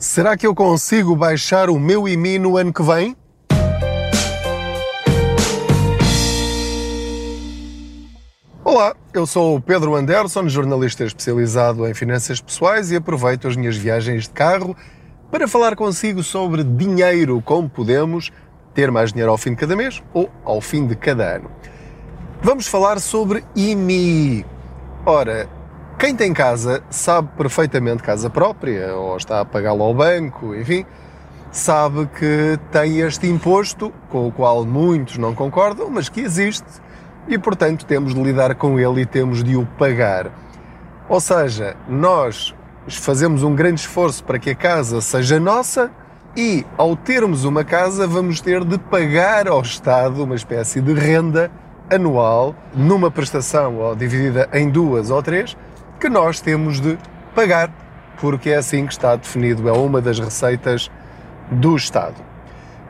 Será que eu consigo baixar o meu IMI no ano que vem? Olá, eu sou o Pedro Anderson, jornalista especializado em finanças pessoais e aproveito as minhas viagens de carro para falar consigo sobre dinheiro, como podemos ter mais dinheiro ao fim de cada mês ou ao fim de cada ano. Vamos falar sobre IMI. Ora, quem tem casa sabe perfeitamente casa própria ou está a pagá-la ao banco, enfim, sabe que tem este imposto com o qual muitos não concordam, mas que existe e, portanto, temos de lidar com ele e temos de o pagar. Ou seja, nós fazemos um grande esforço para que a casa seja nossa e, ao termos uma casa, vamos ter de pagar ao Estado uma espécie de renda anual numa prestação ou dividida em duas ou três que nós temos de pagar, porque é assim que está definido, é uma das receitas do Estado.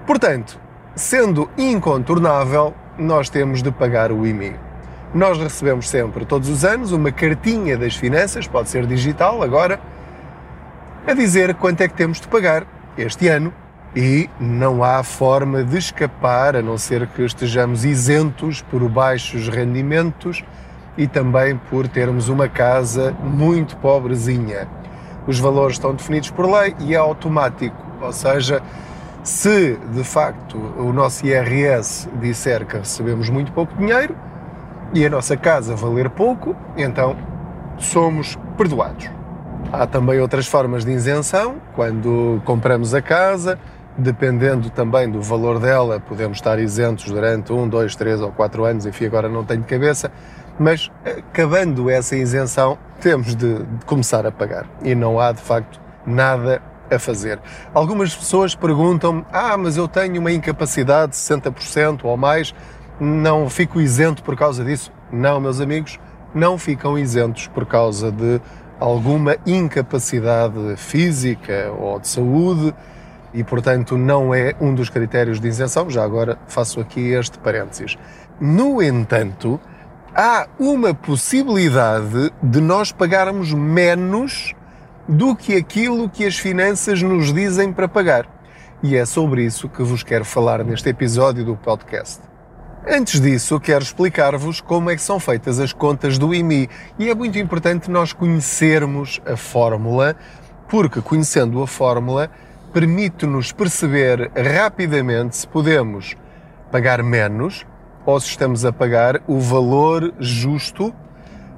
Portanto, sendo incontornável, nós temos de pagar o IMI. Nós recebemos sempre, todos os anos, uma cartinha das finanças, pode ser digital agora, a dizer quanto é que temos de pagar este ano e não há forma de escapar, a não ser que estejamos isentos por baixos rendimentos e também por termos uma casa muito pobrezinha. Os valores estão definidos por lei e é automático, ou seja, se de facto o nosso IRS disser que recebemos muito pouco dinheiro e a nossa casa valer pouco, então somos perdoados. Há também outras formas de isenção, quando compramos a casa, dependendo também do valor dela, podemos estar isentos durante um, dois, três ou quatro anos, enfim, agora não tenho de cabeça, mas acabando essa isenção, temos de, de começar a pagar e não há de facto nada a fazer. Algumas pessoas perguntam: ah, mas eu tenho uma incapacidade de 60% ou mais, não fico isento por causa disso? Não, meus amigos, não ficam isentos por causa de alguma incapacidade física ou de saúde e, portanto, não é um dos critérios de isenção. Já agora faço aqui este parênteses. No entanto, há uma possibilidade de nós pagarmos menos do que aquilo que as finanças nos dizem para pagar. E é sobre isso que vos quero falar neste episódio do podcast. Antes disso, quero explicar-vos como é que são feitas as contas do IMI. E é muito importante nós conhecermos a fórmula, porque conhecendo a fórmula permite-nos perceber rapidamente se podemos pagar menos ou se estamos a pagar o valor justo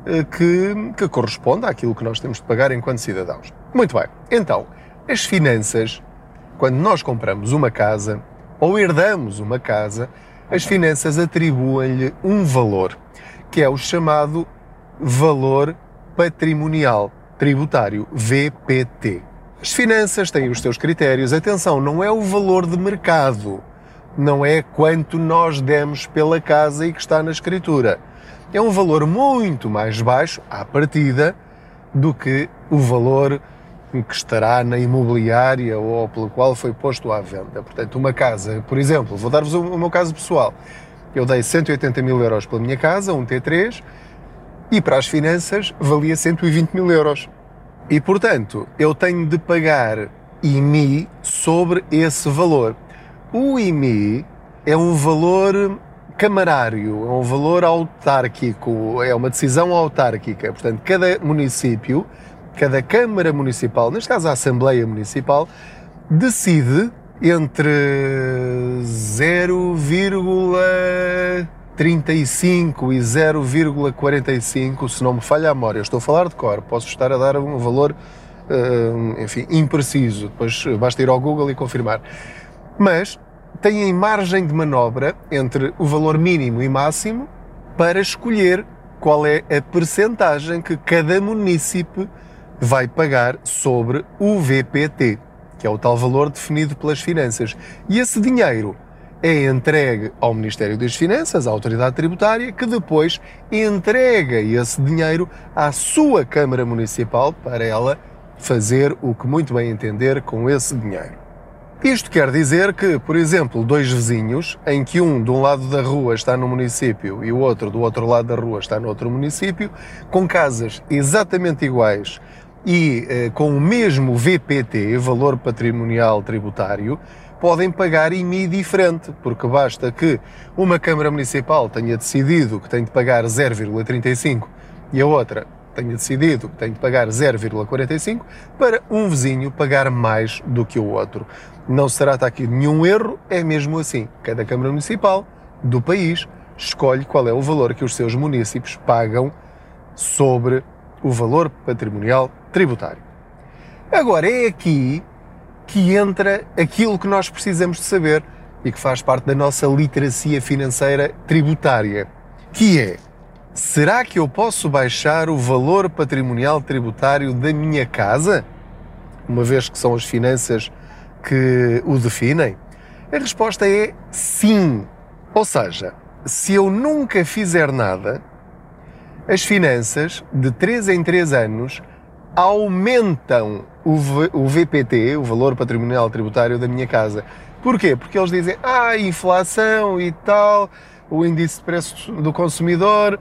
eh, que, que corresponde àquilo que nós temos de pagar enquanto cidadãos. Muito bem, então, as finanças, quando nós compramos uma casa ou herdamos uma casa, as finanças atribuem-lhe um valor, que é o chamado valor patrimonial tributário, VPT. As finanças têm os seus critérios. Atenção, não é o valor de mercado não é quanto nós demos pela casa e que está na escritura. É um valor muito mais baixo, à partida, do que o valor que estará na imobiliária ou pelo qual foi posto à venda. Portanto, uma casa, por exemplo, vou dar-vos o meu caso pessoal. Eu dei 180 mil euros pela minha casa, um T3, e para as finanças valia 120 mil euros. E, portanto, eu tenho de pagar IMI sobre esse valor. O IMI é um valor camarário, é um valor autárquico, é uma decisão autárquica. Portanto, cada município, cada Câmara Municipal, neste caso a Assembleia Municipal, decide entre 0,35 e 0,45, se não me falha a memória, estou a falar de cor, posso estar a dar um valor, eh, enfim, impreciso, depois basta ir ao Google e confirmar mas têm margem de manobra entre o valor mínimo e máximo para escolher qual é a percentagem que cada município vai pagar sobre o VPT, que é o tal valor definido pelas finanças. E esse dinheiro é entregue ao Ministério das Finanças, à autoridade tributária, que depois entrega esse dinheiro à sua Câmara Municipal para ela fazer o que muito bem entender com esse dinheiro. Isto quer dizer que, por exemplo, dois vizinhos, em que um de um lado da rua está no município e o outro do outro lado da rua está no outro município, com casas exatamente iguais e eh, com o mesmo VPT, valor patrimonial tributário, podem pagar IMI diferente, porque basta que uma Câmara Municipal tenha decidido que tem de pagar 0,35 e a outra tenha decidido que tem de pagar 0,45 para um vizinho pagar mais do que o outro. Não se trata aqui de nenhum erro, é mesmo assim. Cada Câmara Municipal do país escolhe qual é o valor que os seus municípios pagam sobre o valor patrimonial tributário. Agora é aqui que entra aquilo que nós precisamos de saber e que faz parte da nossa literacia financeira tributária, que é será que eu posso baixar o valor patrimonial tributário da minha casa? Uma vez que são as finanças que o definem? A resposta é sim. Ou seja, se eu nunca fizer nada, as finanças, de 3 em 3 anos, aumentam o, v, o VPT, o valor patrimonial tributário da minha casa. Porquê? Porque eles dizem, ah, inflação e tal, o índice de preço do consumidor,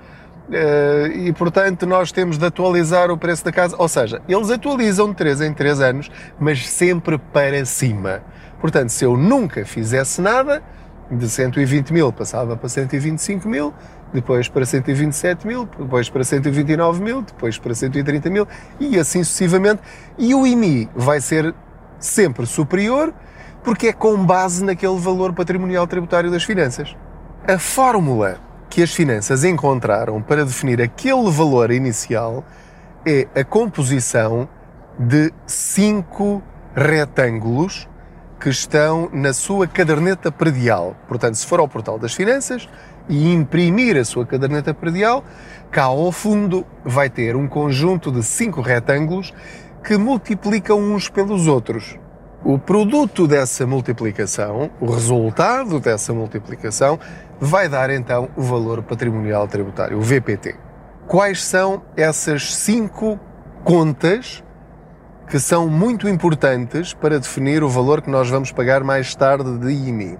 eh, e portanto nós temos de atualizar o preço da casa. Ou seja, eles atualizam de 3 em 3 anos, mas sempre para cima. Portanto, se eu nunca fizesse nada, de 120 mil passava para 125 mil, depois para 127 mil, depois para 129 mil, depois para 130 mil e assim sucessivamente. E o IMI vai ser sempre superior porque é com base naquele valor patrimonial tributário das finanças. A fórmula que as finanças encontraram para definir aquele valor inicial é a composição de cinco retângulos que estão na sua caderneta predial. Portanto, se for ao portal das finanças e imprimir a sua caderneta predial, cá ao fundo vai ter um conjunto de cinco retângulos que multiplicam uns pelos outros. O produto dessa multiplicação, o resultado dessa multiplicação, vai dar então o valor patrimonial tributário, o VPT. Quais são essas cinco contas que são muito importantes para definir o valor que nós vamos pagar mais tarde de IMI.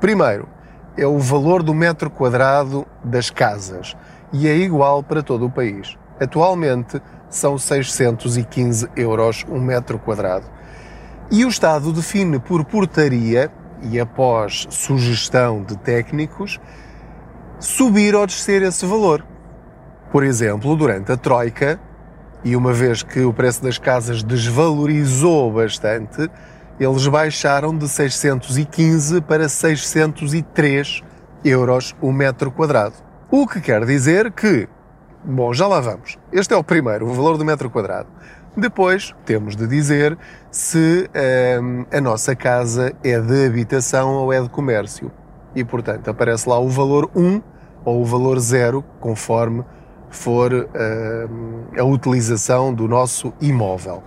Primeiro, é o valor do metro quadrado das casas e é igual para todo o país. Atualmente são 615 euros um metro quadrado. E o Estado define por portaria e após sugestão de técnicos subir ou descer esse valor. Por exemplo, durante a Troika, e uma vez que o preço das casas desvalorizou bastante, eles baixaram de 615 para 603 euros o metro quadrado. O que quer dizer que, bom, já lá vamos. Este é o primeiro, o valor do metro quadrado. Depois temos de dizer se hum, a nossa casa é de habitação ou é de comércio. E, portanto, aparece lá o valor 1 ou o valor 0, conforme for uh, a utilização do nosso imóvel.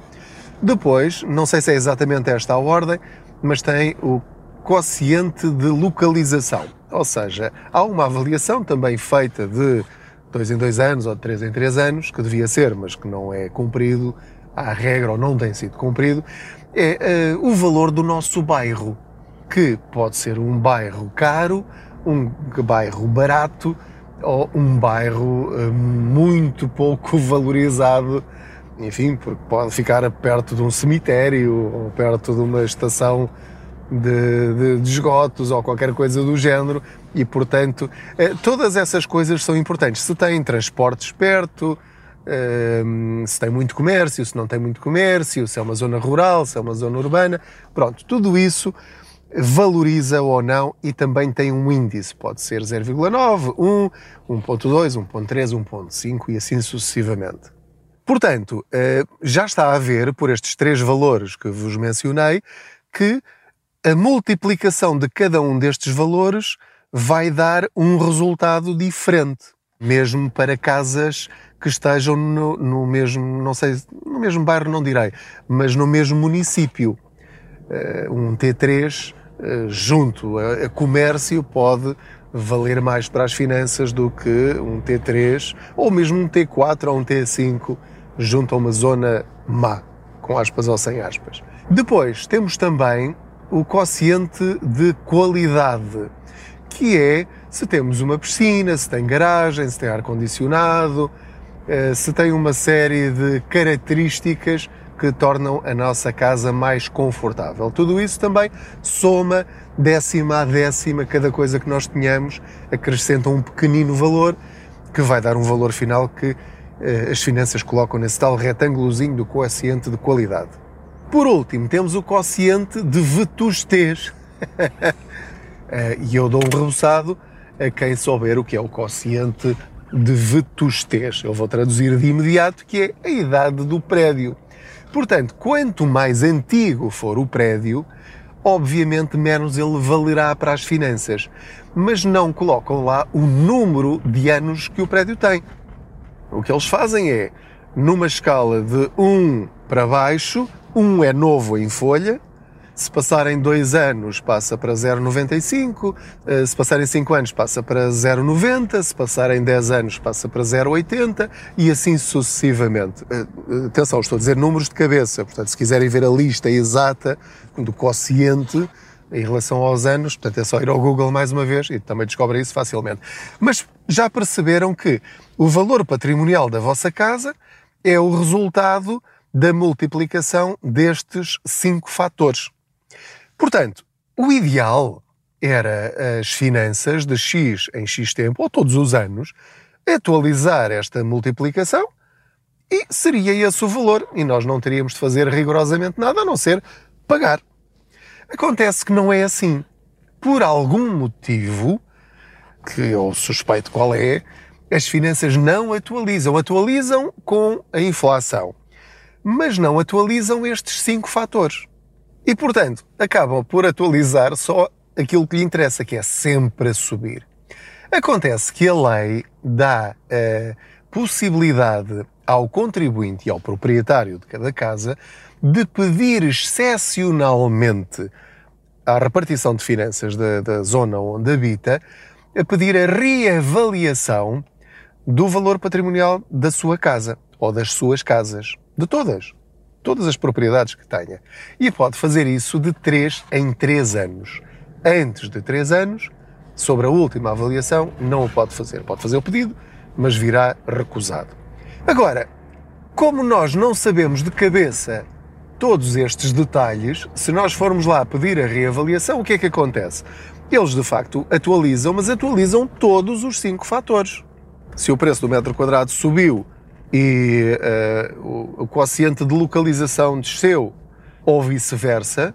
Depois, não sei se é exatamente esta a ordem, mas tem o quociente de localização. Ou seja, há uma avaliação também feita de dois em dois anos ou de três em três anos, que devia ser, mas que não é cumprido, à regra ou não tem sido cumprido, é uh, o valor do nosso bairro, que pode ser um bairro caro, um bairro barato, ou um bairro eh, muito pouco valorizado, enfim, porque pode ficar perto de um cemitério ou perto de uma estação de, de, de esgotos ou qualquer coisa do género e, portanto, eh, todas essas coisas são importantes. Se tem transportes perto, se tem muito comércio, se não tem muito comércio, se é uma zona rural, se é uma zona urbana, pronto, tudo isso valoriza ou não e também tem um índice, pode ser 0,9, 1, 1.2, 1.3, 1.5 e assim sucessivamente. Portanto, eh, já está a ver, por estes três valores que vos mencionei, que a multiplicação de cada um destes valores vai dar um resultado diferente, mesmo para casas que estejam no, no mesmo, não sei, no mesmo bairro não direi, mas no mesmo município. Eh, um T3 eh, junto a, comércio pode valer mais para as finanças do que um T3 ou mesmo um T4 ou um T5 junto a uma zona má, com aspas ou sem aspas. Depois temos também o quociente de qualidade, que é se temos uma piscina, se tem garagem, se tem ar-condicionado, se tem uma série de características que tornam a nossa casa mais confortável. Tudo isso também soma décima a décima, cada coisa que nós tenhamos acrescenta um pequenino valor que vai dar um valor final que eh, as finanças colocam nesse tal retângulozinho do quociente de qualidade. Por último, temos o quociente de vetustez. Eh, e eu dou um reboçado a quem souber o que é o quociente de vetustez. Eu vou traduzir de imediato que é a idade do prédio. Portanto, quanto mais antigo for o prédio, obviamente menos ele valerá para as finanças. Mas não colocam lá o número de anos que o prédio tem. O que eles fazem é, numa escala de 1 para baixo, 1 é novo em folha, se passarem dois anos, passa para 0,95. Eh, se passarem 5 anos, passa para 0,90. Se passarem 10 anos, passa para 0,80 e assim sucessivamente. Eh, eh, atenção, estou a dizer números de cabeça. Portanto, se quiserem ver a lista exata do quociente em relação aos anos, portanto, é só ir ao Google mais uma vez e também descobrem isso facilmente. Mas já perceberam que o valor patrimonial da vossa casa é o resultado da multiplicação destes cinco fatores. Portanto, o ideal era as finanças de X em X tempo, ou todos os anos, atualizar esta multiplicação e seria esse o valor. E nós não teríamos de fazer rigorosamente nada a não ser pagar. Acontece que não é assim. Por algum motivo, que eu suspeito qual é, as finanças não atualizam. Atualizam com a inflação. Mas não atualizam estes cinco fatores. E, portanto, acabam por atualizar só aquilo que lhe interessa, que é sempre a subir. Acontece que a lei dá a possibilidade ao contribuinte e ao proprietário de cada casa de pedir excepcionalmente à repartição de finanças da, da zona onde habita a pedir a reavaliação do valor patrimonial da sua casa ou das suas casas, de todas todas as propriedades que tenha. E pode fazer isso de 3 em 3 anos. Antes de 3 anos, sobre a última avaliação, não o pode fazer. Pode fazer o pedido, mas virá recusado. Agora, como nós não sabemos de cabeça todos estes detalhes, se nós formos lá pedir a reavaliação, o que é que acontece? Eles de facto atualizam, mas atualizam todos os cinco fatores. Se o preço do metro quadrado subiu e uh, o, o quociente de localização desceu ou vice-versa,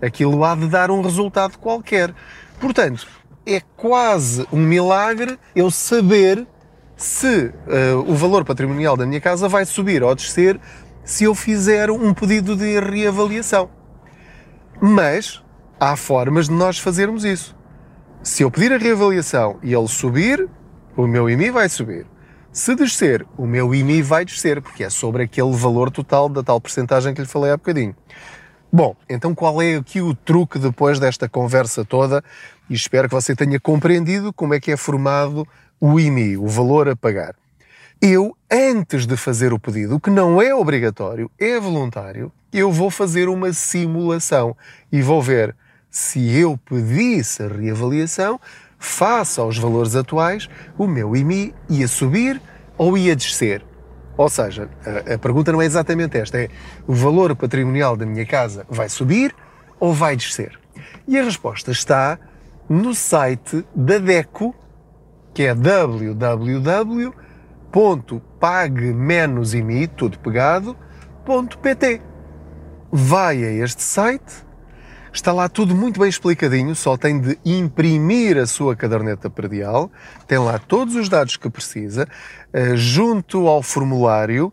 aquilo há de dar um resultado qualquer. Portanto, é quase um milagre eu saber se uh, o valor patrimonial da minha casa vai subir ou descer se eu fizer um pedido de reavaliação. Mas há formas de nós fazermos isso. Se eu pedir a reavaliação e ele subir, o meu IMI vai subir. Se descer, o meu IMI vai descer, porque é sobre aquele valor total da tal porcentagem que lhe falei há bocadinho. Bom, então qual é aqui o truque depois desta conversa toda? E espero que você tenha compreendido como é que é formado o IMI, o valor a pagar. Eu, antes de fazer o pedido, que não é obrigatório, é voluntário, eu vou fazer uma simulação e vou ver se eu pedisse a reavaliação, face aos valores atuais, o meu IMI ia subir ou ia descer? Ou seja, a, a pergunta não é exatamente esta, é o valor patrimonial da minha casa vai subir ou vai descer? E a resposta está no site da DECO, que é www.pague-imi, tudo pegado.pt. Vai a este site, Está lá tudo muito bem explicadinho, só tem de imprimir a sua caderneta predial, tem lá todos os dados que precisa, eh, junto ao formulário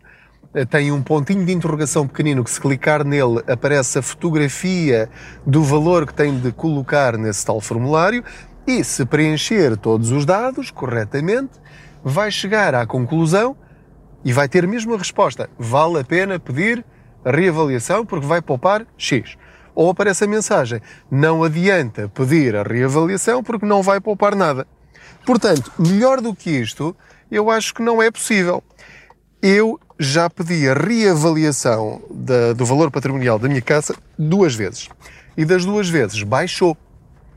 eh, tem um pontinho de interrogação pequenino que se clicar nele aparece a fotografia do valor que tem de colocar nesse tal formulário e se preencher todos os dados corretamente, vai chegar à conclusão e vai ter mesmo a resposta. Vale a pena pedir reavaliação porque vai poupar X ou aparece a mensagem: não adianta pedir a reavaliação porque não vai poupar nada. Portanto, melhor do que isto, eu acho que não é possível. Eu já pedi a reavaliação da, do valor patrimonial da minha casa duas vezes. E das duas vezes baixou.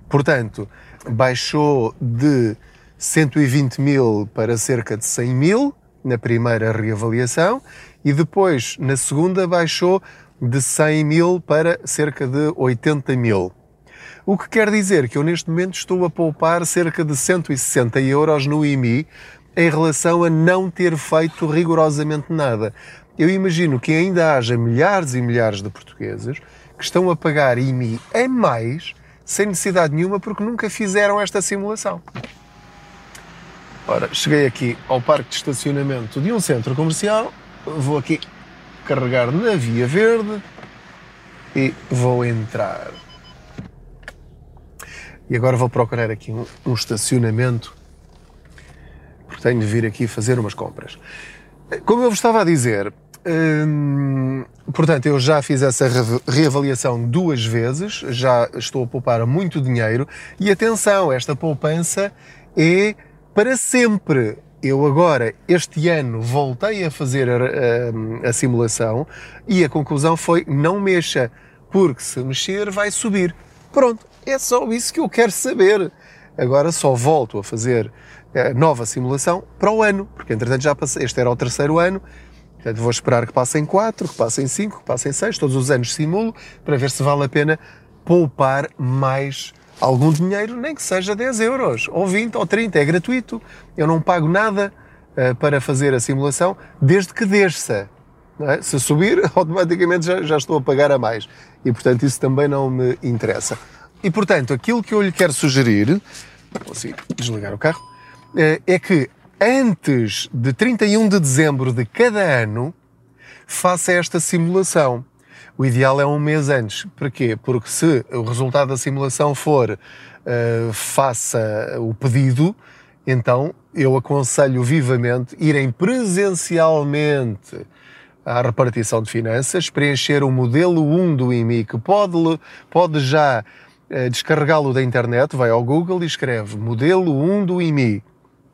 Portanto, baixou de 120 mil para cerca de 100 mil, na primeira reavaliação e depois, na segunda, baixou de 100 mil para cerca de 80 mil. O que quer dizer que eu neste momento estou a poupar cerca de 160 euros no IMI em relação a não ter feito rigorosamente nada. Eu imagino que ainda haja milhares e milhares de portugueses que estão a pagar IMI em mais sem necessidade nenhuma porque nunca fizeram esta simulação. Ora, cheguei aqui ao parque de estacionamento de um centro comercial, vou aqui carregar na via verde e vou entrar. E agora vou procurar aqui um, um estacionamento porque tenho de vir aqui fazer umas compras. Como eu vos estava a dizer, hum, portanto, eu já fiz essa reavaliação duas vezes, já estou a poupar muito dinheiro e atenção, esta poupança é para sempre. Eu agora, este ano, voltei a fazer a, a, a simulação e a conclusão foi não mexa, porque se mexer vai subir. Pronto, é só isso que eu quero saber. Agora só volto a fazer a nova simulação para o ano, porque entretanto já passei, este era o terceiro ano, portanto vou esperar que passem quatro, que passem cinco, que passem seis, todos os anos simulo, para ver se vale a pena poupar mais algum dinheiro, nem que seja 10 euros, ou 20 ou 30, é gratuito. Eu não pago nada uh, para fazer a simulação, desde que desça. É? Se subir, automaticamente já, já estou a pagar a mais. E portanto isso também não me interessa. E portanto, aquilo que eu lhe quero sugerir, assim, desligar o carro, uh, é que antes de 31 de dezembro de cada ano, faça esta simulação. O ideal é um mês antes. Para quê? Porque se o resultado da simulação for uh, faça o pedido, então eu aconselho vivamente irem presencialmente à repartição de finanças, preencher o modelo 1 do IMI, que pode, pode já uh, descarregá-lo da internet, vai ao Google e escreve modelo 1 do IMI.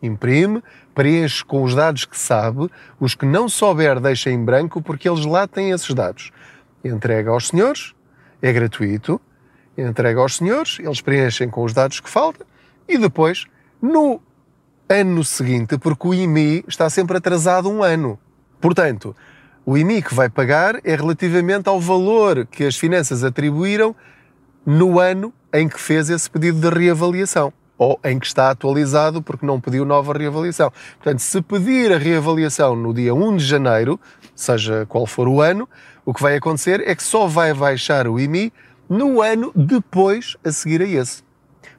Imprime, preenche com os dados que sabe, os que não souber deixa em branco, porque eles lá têm esses dados entrega aos senhores, é gratuito, entrega aos senhores, eles preenchem com os dados que faltam e depois, no ano seguinte, porque o IMI está sempre atrasado um ano. Portanto, o IMI que vai pagar é relativamente ao valor que as finanças atribuíram no ano em que fez esse pedido de reavaliação ou em que está atualizado porque não pediu nova reavaliação. Portanto, se pedir a reavaliação no dia 1 de janeiro, seja qual for o ano, o que vai acontecer é que só vai baixar o IMI no ano depois a seguir a esse.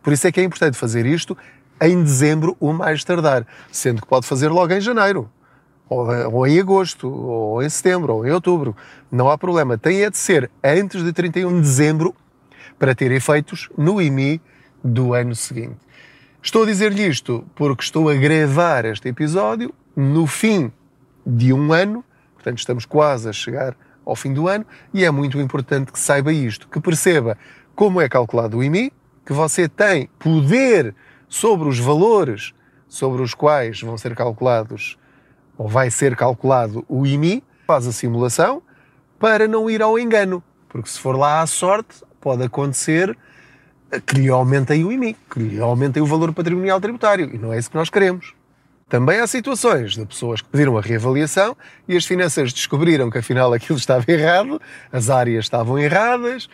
Por isso é que é importante fazer isto em dezembro ou mais tardar, sendo que pode fazer logo em janeiro, ou, ou em agosto, ou em setembro, ou em outubro. Não há problema. Tem é de ser antes de 31 de dezembro para ter efeitos no IMI do ano seguinte. Estou a dizer-lhe isto porque estou a gravar este episódio no fim de um ano, portanto estamos quase a chegar ao fim do ano e é muito importante que saiba isto, que perceba como é calculado o IMI, que você tem poder sobre os valores sobre os quais vão ser calculados ou vai ser calculado o IMI, faz a simulação para não ir ao engano, porque se for lá à sorte pode acontecer que lhe aumentem o IMI, que lhe aumentem o valor patrimonial tributário. E não é isso que nós queremos. Também há situações de pessoas que pediram a reavaliação e as finanças descobriram que afinal aquilo estava errado, as áreas estavam erradas.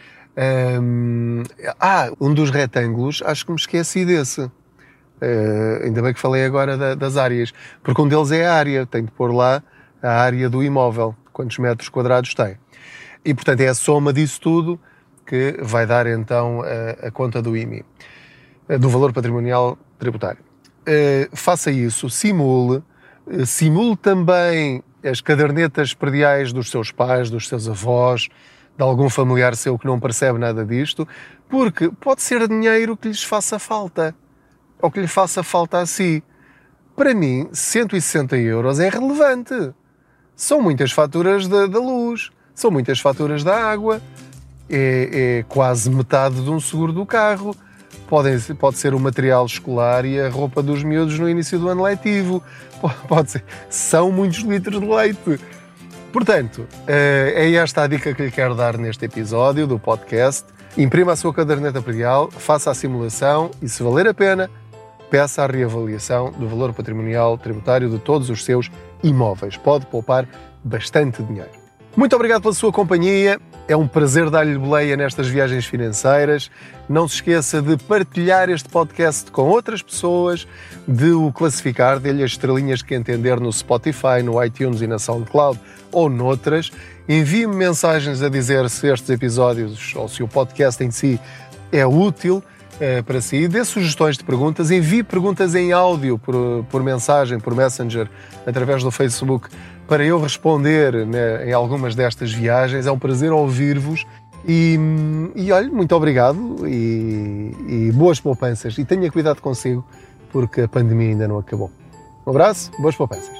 Ah, um dos retângulos, acho que me esqueci desse. Uh, ainda bem que falei agora da, das áreas, porque um deles é a área, tenho de pôr lá a área do imóvel, quantos metros quadrados tem. E portanto é a soma disso tudo que vai dar então a, conta do IMI, do valor patrimonial tributário. Uh, faça isso, simule, uh, simule também as cadernetas prediais dos seus pais, dos seus avós, de algum familiar seu que não percebe nada disto, porque pode ser dinheiro que lhes faça falta, ou que lhe faça falta a si. Para mim, 160 euros é relevante. São muitas faturas da, da luz, são muitas faturas da água, é, é quase metade de um seguro do carro. Pode ser o material escolar e a roupa dos miúdos no início do ano letivo. Pode ser. São muitos litros de leite. Portanto, eh, é esta a dica que lhe quero dar neste episódio do podcast. Imprima a sua caderneta predial, faça a simulação e, se valer a pena, peça a reavaliação do valor patrimonial tributário de todos os seus imóveis. Pode poupar bastante dinheiro. Muito obrigado pela sua companhia. É um prazer dar-lhe boleia nestas viagens financeiras. Não se esqueça de partilhar este podcast com outras pessoas, de o classificar, dê-lhe as estrelinhas que entender no Spotify, no iTunes e na SoundCloud ou noutras. Envie-me mensagens a dizer se estes episódios ou se o podcast em si é útil eh, para si. Dê sugestões de perguntas, envie perguntas em áudio por, por mensagem, por Messenger, através do Facebook para eu responder né, em algumas destas viagens. É um prazer ouvir-vos e, e olha, muito obrigado e, e boas poupanças. E tenha cuidado consigo, porque a pandemia ainda não acabou. Um abraço, boas poupanças.